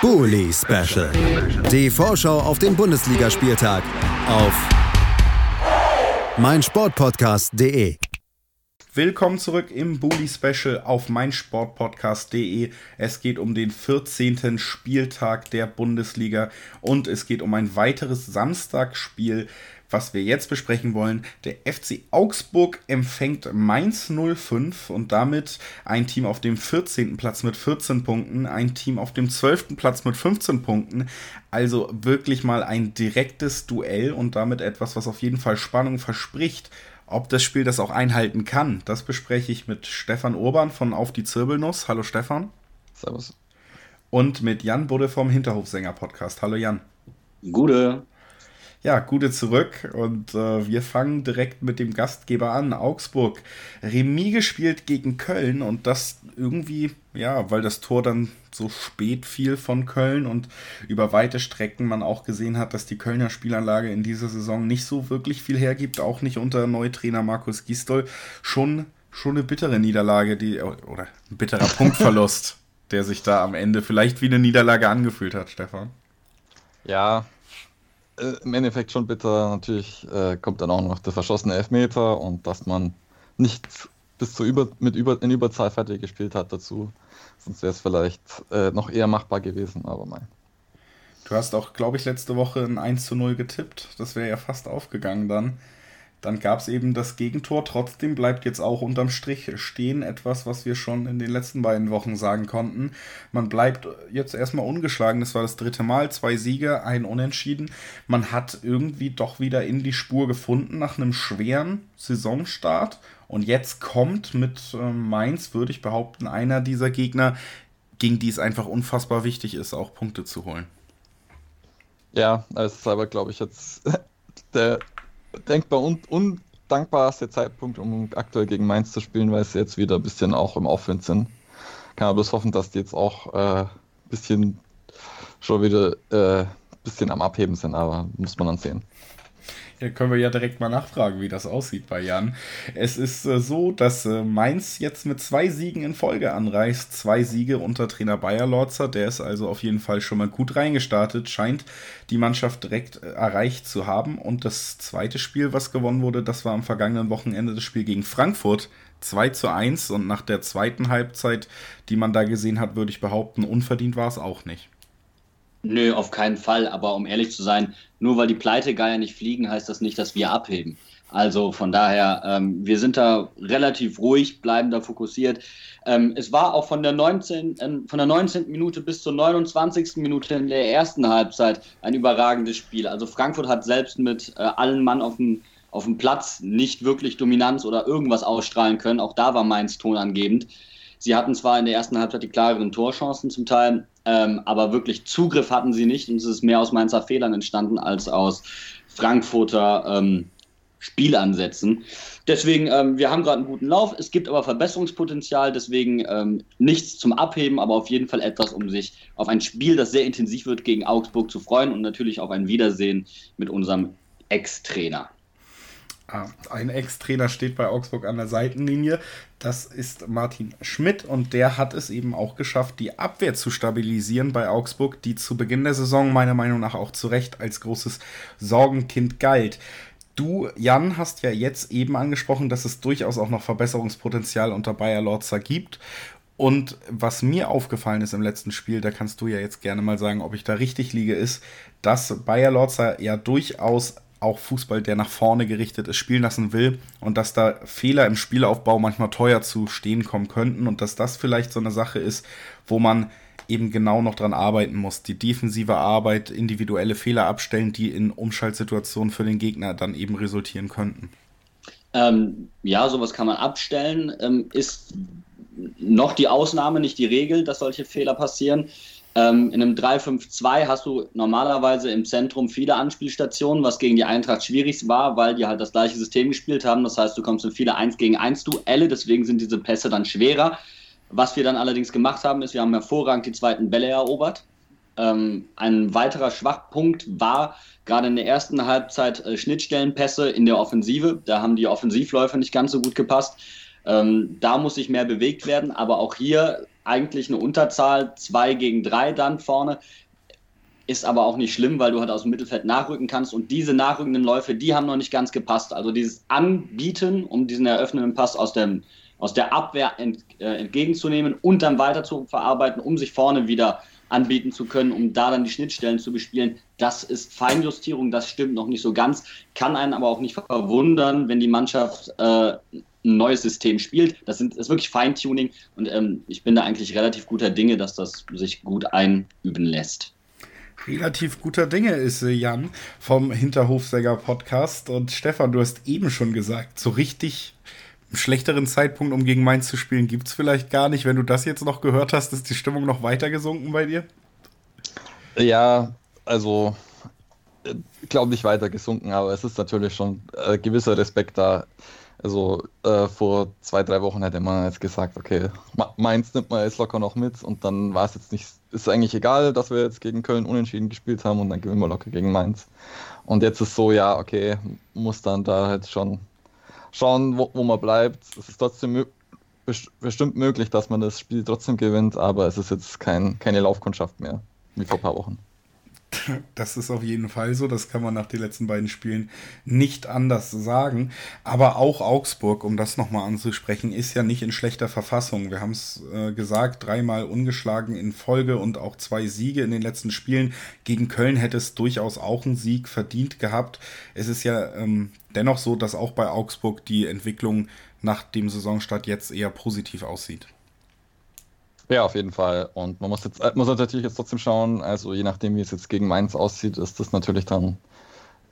Bully Special. Die Vorschau auf den Bundesligaspieltag auf meinsportpodcast.de. Willkommen zurück im Bully Special auf meinsportpodcast.de. Es geht um den 14. Spieltag der Bundesliga und es geht um ein weiteres Samstagspiel was wir jetzt besprechen wollen. Der FC Augsburg empfängt Mainz 05 und damit ein Team auf dem 14. Platz mit 14 Punkten, ein Team auf dem 12. Platz mit 15 Punkten. Also wirklich mal ein direktes Duell und damit etwas, was auf jeden Fall Spannung verspricht. Ob das Spiel das auch einhalten kann, das bespreche ich mit Stefan Urban von Auf die Zirbelnuss. Hallo Stefan. Servus. Und mit Jan Budde vom Hinterhofsänger-Podcast. Hallo Jan. Gute. Ja, gute zurück und äh, wir fangen direkt mit dem Gastgeber an, Augsburg. Remis gespielt gegen Köln und das irgendwie, ja, weil das Tor dann so spät fiel von Köln und über weite Strecken man auch gesehen hat, dass die Kölner Spielanlage in dieser Saison nicht so wirklich viel hergibt, auch nicht unter Neutrainer Markus Gistol. Schon, schon eine bittere Niederlage, die, oder ein bitterer Punktverlust, der sich da am Ende vielleicht wie eine Niederlage angefühlt hat, Stefan. Ja, äh, im Endeffekt schon bitter. Natürlich äh, kommt dann auch noch der verschossene Elfmeter und dass man nicht bis zur über, mit über, in Überzahl fertig gespielt hat dazu. Sonst wäre es vielleicht äh, noch eher machbar gewesen, aber mein. Du hast auch, glaube ich, letzte Woche ein 1 zu 0 getippt. Das wäre ja fast aufgegangen dann. Dann gab es eben das Gegentor. Trotzdem bleibt jetzt auch unterm Strich stehen etwas, was wir schon in den letzten beiden Wochen sagen konnten. Man bleibt jetzt erstmal ungeschlagen. Das war das dritte Mal. Zwei Siege, ein Unentschieden. Man hat irgendwie doch wieder in die Spur gefunden nach einem schweren Saisonstart. Und jetzt kommt mit äh, Mainz, würde ich behaupten, einer dieser Gegner, gegen die es einfach unfassbar wichtig ist, auch Punkte zu holen. Ja, es ist aber, glaube ich, jetzt der denkbar und undankbarste Zeitpunkt, um aktuell gegen Mainz zu spielen, weil sie jetzt wieder ein bisschen auch im Aufwind sind. Kann man bloß hoffen, dass die jetzt auch ein äh, bisschen schon wieder ein äh, bisschen am Abheben sind, aber muss man dann sehen. Hier können wir ja direkt mal nachfragen, wie das aussieht bei Jan. Es ist äh, so, dass äh, Mainz jetzt mit zwei Siegen in Folge anreist. Zwei Siege unter Trainer Bayer Lorzer. Der ist also auf jeden Fall schon mal gut reingestartet. Scheint die Mannschaft direkt äh, erreicht zu haben. Und das zweite Spiel, was gewonnen wurde, das war am vergangenen Wochenende das Spiel gegen Frankfurt. 2 zu 1 und nach der zweiten Halbzeit, die man da gesehen hat, würde ich behaupten, unverdient war es auch nicht. Nö, auf keinen Fall. Aber um ehrlich zu sein, nur weil die Pleitegeier nicht fliegen, heißt das nicht, dass wir abheben. Also von daher, ähm, wir sind da relativ ruhig, bleiben da fokussiert. Ähm, es war auch von der, 19, äh, von der 19. Minute bis zur 29. Minute in der ersten Halbzeit ein überragendes Spiel. Also Frankfurt hat selbst mit äh, allen Mann auf dem, auf dem Platz nicht wirklich Dominanz oder irgendwas ausstrahlen können. Auch da war Mainz tonangebend. Sie hatten zwar in der ersten Halbzeit die klareren Torchancen zum Teil, ähm, aber wirklich Zugriff hatten sie nicht und es ist mehr aus Mainzer Fehlern entstanden als aus Frankfurter ähm, Spielansätzen. Deswegen, ähm, wir haben gerade einen guten Lauf. Es gibt aber Verbesserungspotenzial, deswegen ähm, nichts zum Abheben, aber auf jeden Fall etwas, um sich auf ein Spiel, das sehr intensiv wird, gegen Augsburg zu freuen und natürlich auf ein Wiedersehen mit unserem Ex-Trainer. Ah, ein Ex-Trainer steht bei Augsburg an der Seitenlinie. Das ist Martin Schmidt und der hat es eben auch geschafft, die Abwehr zu stabilisieren bei Augsburg, die zu Beginn der Saison meiner Meinung nach auch zu Recht als großes Sorgenkind galt. Du, Jan, hast ja jetzt eben angesprochen, dass es durchaus auch noch Verbesserungspotenzial unter Bayer Lorzer gibt. Und was mir aufgefallen ist im letzten Spiel, da kannst du ja jetzt gerne mal sagen, ob ich da richtig liege, ist, dass Bayer Lorzer ja durchaus auch Fußball, der nach vorne gerichtet ist, spielen lassen will und dass da Fehler im Spielaufbau manchmal teuer zu stehen kommen könnten und dass das vielleicht so eine Sache ist, wo man eben genau noch dran arbeiten muss. Die defensive Arbeit, individuelle Fehler abstellen, die in Umschaltsituationen für den Gegner dann eben resultieren könnten. Ähm, ja, sowas kann man abstellen. Ähm, ist noch die Ausnahme, nicht die Regel, dass solche Fehler passieren. Ähm, in einem 3-5-2 hast du normalerweise im Zentrum viele Anspielstationen, was gegen die Eintracht schwierig war, weil die halt das gleiche System gespielt haben. Das heißt, du kommst in viele 1 gegen 1 Duelle, deswegen sind diese Pässe dann schwerer. Was wir dann allerdings gemacht haben, ist, wir haben hervorragend die zweiten Bälle erobert. Ähm, ein weiterer Schwachpunkt war gerade in der ersten Halbzeit äh, Schnittstellenpässe in der Offensive. Da haben die Offensivläufer nicht ganz so gut gepasst. Ähm, da muss sich mehr bewegt werden, aber auch hier eigentlich eine Unterzahl, zwei gegen drei dann vorne. Ist aber auch nicht schlimm, weil du halt aus dem Mittelfeld nachrücken kannst. Und diese nachrückenden Läufe, die haben noch nicht ganz gepasst. Also dieses Anbieten, um diesen eröffnenden Pass aus, dem, aus der Abwehr ent, äh, entgegenzunehmen und dann weiter zu verarbeiten, um sich vorne wieder anbieten zu können, um da dann die Schnittstellen zu bespielen. Das ist Feinjustierung, das stimmt noch nicht so ganz, kann einen aber auch nicht verwundern, wenn die Mannschaft äh, ein neues System spielt. Das, sind, das ist wirklich Feintuning und ähm, ich bin da eigentlich relativ guter Dinge, dass das sich gut einüben lässt. Relativ guter Dinge ist äh, Jan vom Hinterhofsäger Podcast. Und Stefan, du hast eben schon gesagt, so richtig einen schlechteren Zeitpunkt, um gegen Mainz zu spielen, gibt es vielleicht gar nicht. Wenn du das jetzt noch gehört hast, ist die Stimmung noch weiter gesunken bei dir? Ja, also äh, glaube nicht weiter gesunken, aber es ist natürlich schon äh, gewisser Respekt da. Also äh, vor zwei, drei Wochen hätte man jetzt gesagt, okay, Mainz nimmt man jetzt locker noch mit und dann war es jetzt nicht, ist eigentlich egal, dass wir jetzt gegen Köln unentschieden gespielt haben und dann gewinnen wir locker gegen Mainz. Und jetzt ist so, ja, okay, muss dann da halt schon schauen, wo, wo man bleibt. Es ist trotzdem bestimmt möglich, dass man das Spiel trotzdem gewinnt, aber es ist jetzt kein, keine Laufkundschaft mehr, wie vor ein paar Wochen. Das ist auf jeden Fall so. Das kann man nach den letzten beiden Spielen nicht anders sagen. Aber auch Augsburg, um das nochmal anzusprechen, ist ja nicht in schlechter Verfassung. Wir haben es äh, gesagt, dreimal ungeschlagen in Folge und auch zwei Siege in den letzten Spielen. Gegen Köln hätte es durchaus auch einen Sieg verdient gehabt. Es ist ja ähm, dennoch so, dass auch bei Augsburg die Entwicklung nach dem Saisonstart jetzt eher positiv aussieht. Ja, auf jeden Fall. Und man muss jetzt muss natürlich jetzt trotzdem schauen, also je nachdem, wie es jetzt gegen Mainz aussieht, ist das natürlich dann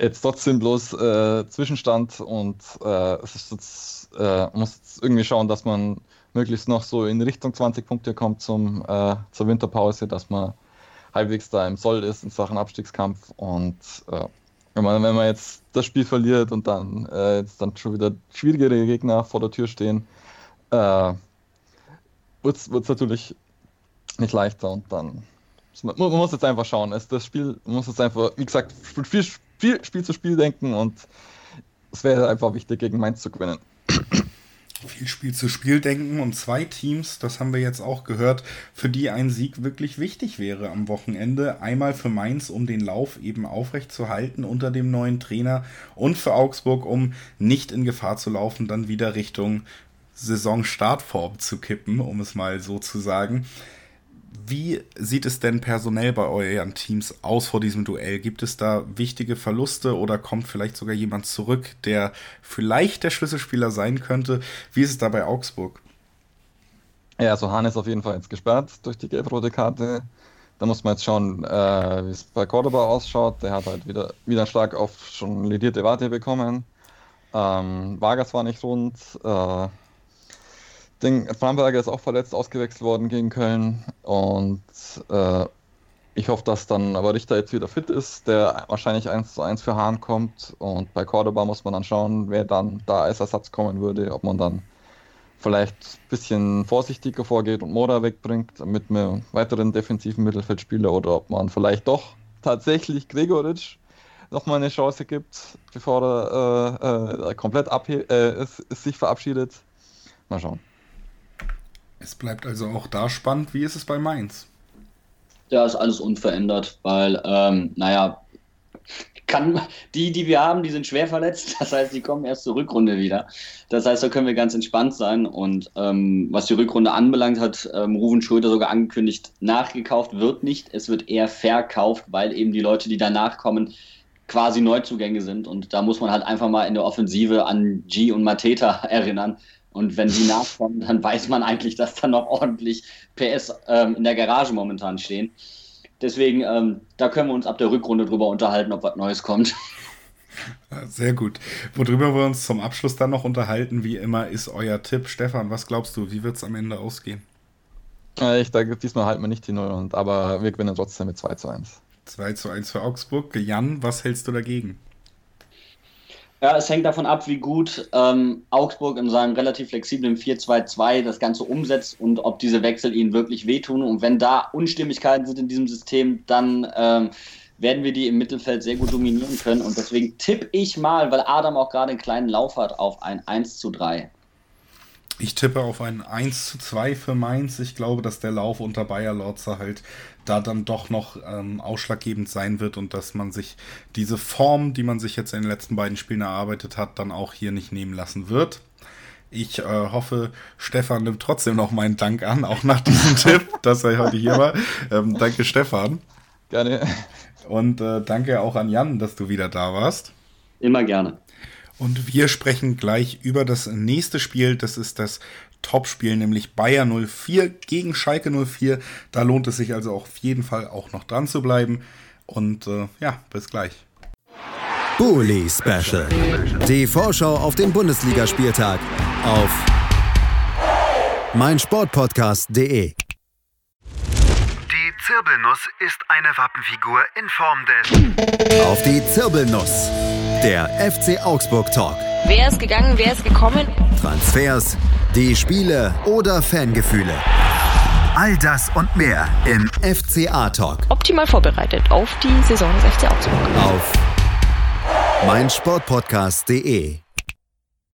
jetzt trotzdem bloß äh, Zwischenstand. Und äh, es ist jetzt, äh, muss jetzt irgendwie schauen, dass man möglichst noch so in Richtung 20 Punkte kommt zum, äh, zur Winterpause, dass man halbwegs da im Soll ist in Sachen Abstiegskampf. Und äh, wenn man, wenn man jetzt das Spiel verliert und dann äh, jetzt dann schon wieder schwierigere Gegner vor der Tür stehen, äh, wird es natürlich nicht leichter und dann. Man, man muss jetzt einfach schauen. Es, das Spiel man muss jetzt einfach, wie gesagt, viel, viel Spiel zu Spiel denken und es wäre einfach wichtig, gegen Mainz zu gewinnen. Viel Spiel zu Spiel denken und zwei Teams, das haben wir jetzt auch gehört, für die ein Sieg wirklich wichtig wäre am Wochenende. Einmal für Mainz, um den Lauf eben aufrecht zu halten unter dem neuen Trainer und für Augsburg, um nicht in Gefahr zu laufen, dann wieder Richtung Saisonstartform zu kippen, um es mal so zu sagen. Wie sieht es denn personell bei euren Teams aus vor diesem Duell? Gibt es da wichtige Verluste oder kommt vielleicht sogar jemand zurück, der vielleicht der Schlüsselspieler sein könnte? Wie ist es da bei Augsburg? Ja, also Hahn ist auf jeden Fall jetzt gesperrt durch die gelb-rote Karte. Da muss man jetzt schauen, äh, wie es bei Cordoba ausschaut. Der hat halt wieder, wieder Schlag auf schon ledierte Warte bekommen. Ähm, Vargas war nicht rund. Äh, Ding, Framberger ist auch verletzt ausgewechselt worden gegen Köln und äh, ich hoffe, dass dann aber Richter jetzt wieder fit ist, der wahrscheinlich 1 zu 1 für Hahn kommt und bei Cordoba muss man dann schauen, wer dann da als Ersatz kommen würde, ob man dann vielleicht ein bisschen vorsichtiger vorgeht und Mora wegbringt mit einem weiteren defensiven Mittelfeldspieler oder ob man vielleicht doch tatsächlich Gregoritsch nochmal eine Chance gibt, bevor er äh, äh, komplett äh, sich verabschiedet. Mal schauen. Es bleibt also auch da spannend. Wie ist es bei Mainz? Ja, ist alles unverändert, weil, ähm, naja, kann, die, die wir haben, die sind schwer verletzt. Das heißt, die kommen erst zur Rückrunde wieder. Das heißt, da können wir ganz entspannt sein. Und ähm, was die Rückrunde anbelangt, hat ähm, Ruven Schröder sogar angekündigt, nachgekauft wird nicht. Es wird eher verkauft, weil eben die Leute, die danach kommen, quasi Neuzugänge sind. Und da muss man halt einfach mal in der Offensive an G und Mateta erinnern. Und wenn die nachkommen, dann weiß man eigentlich, dass da noch ordentlich PS ähm, in der Garage momentan stehen. Deswegen, ähm, da können wir uns ab der Rückrunde drüber unterhalten, ob was Neues kommt. Sehr gut. Worüber wir uns zum Abschluss dann noch unterhalten, wie immer, ist euer Tipp. Stefan, was glaubst du, wie wird es am Ende ausgehen? Ich denke, diesmal halten wir nicht die Null, aber wir gewinnen trotzdem mit 2 zu 1. 2 zu 1 für Augsburg. Jan, was hältst du dagegen? Ja, es hängt davon ab, wie gut ähm, Augsburg in seinem relativ flexiblen 4-2-2 das Ganze umsetzt und ob diese Wechsel ihnen wirklich wehtun. Und wenn da Unstimmigkeiten sind in diesem System, dann ähm, werden wir die im Mittelfeld sehr gut dominieren können. Und deswegen tippe ich mal, weil Adam auch gerade einen kleinen Lauf hat, auf ein 1 zu 3. Ich tippe auf ein 1 zu 2 für Mainz. Ich glaube, dass der Lauf unter Bayer Lorzer halt da dann doch noch ähm, ausschlaggebend sein wird und dass man sich diese Form, die man sich jetzt in den letzten beiden Spielen erarbeitet hat, dann auch hier nicht nehmen lassen wird. Ich äh, hoffe, Stefan nimmt trotzdem noch meinen Dank an, auch nach diesem Tipp, dass er heute hier war. Ähm, danke, Stefan. Gerne. Und äh, danke auch an Jan, dass du wieder da warst. Immer gerne. Und wir sprechen gleich über das nächste Spiel. Das ist das Topspiel, nämlich Bayer 04 gegen Schalke 04. Da lohnt es sich also auf jeden Fall auch noch dran zu bleiben. Und äh, ja, bis gleich. Bully Special. Die Vorschau auf den Bundesligaspieltag auf meinsportpodcast.de. Die Zirbelnuss ist eine Wappenfigur in Form des Auf die Zirbelnuss. Der FC Augsburg Talk. Wer ist gegangen, wer ist gekommen? Transfers, die Spiele oder Fangefühle. All das und mehr Im FCA Talk Optimal vorbereitet auf die Saison des FC Augsburg. auf meinsportpodcast.de.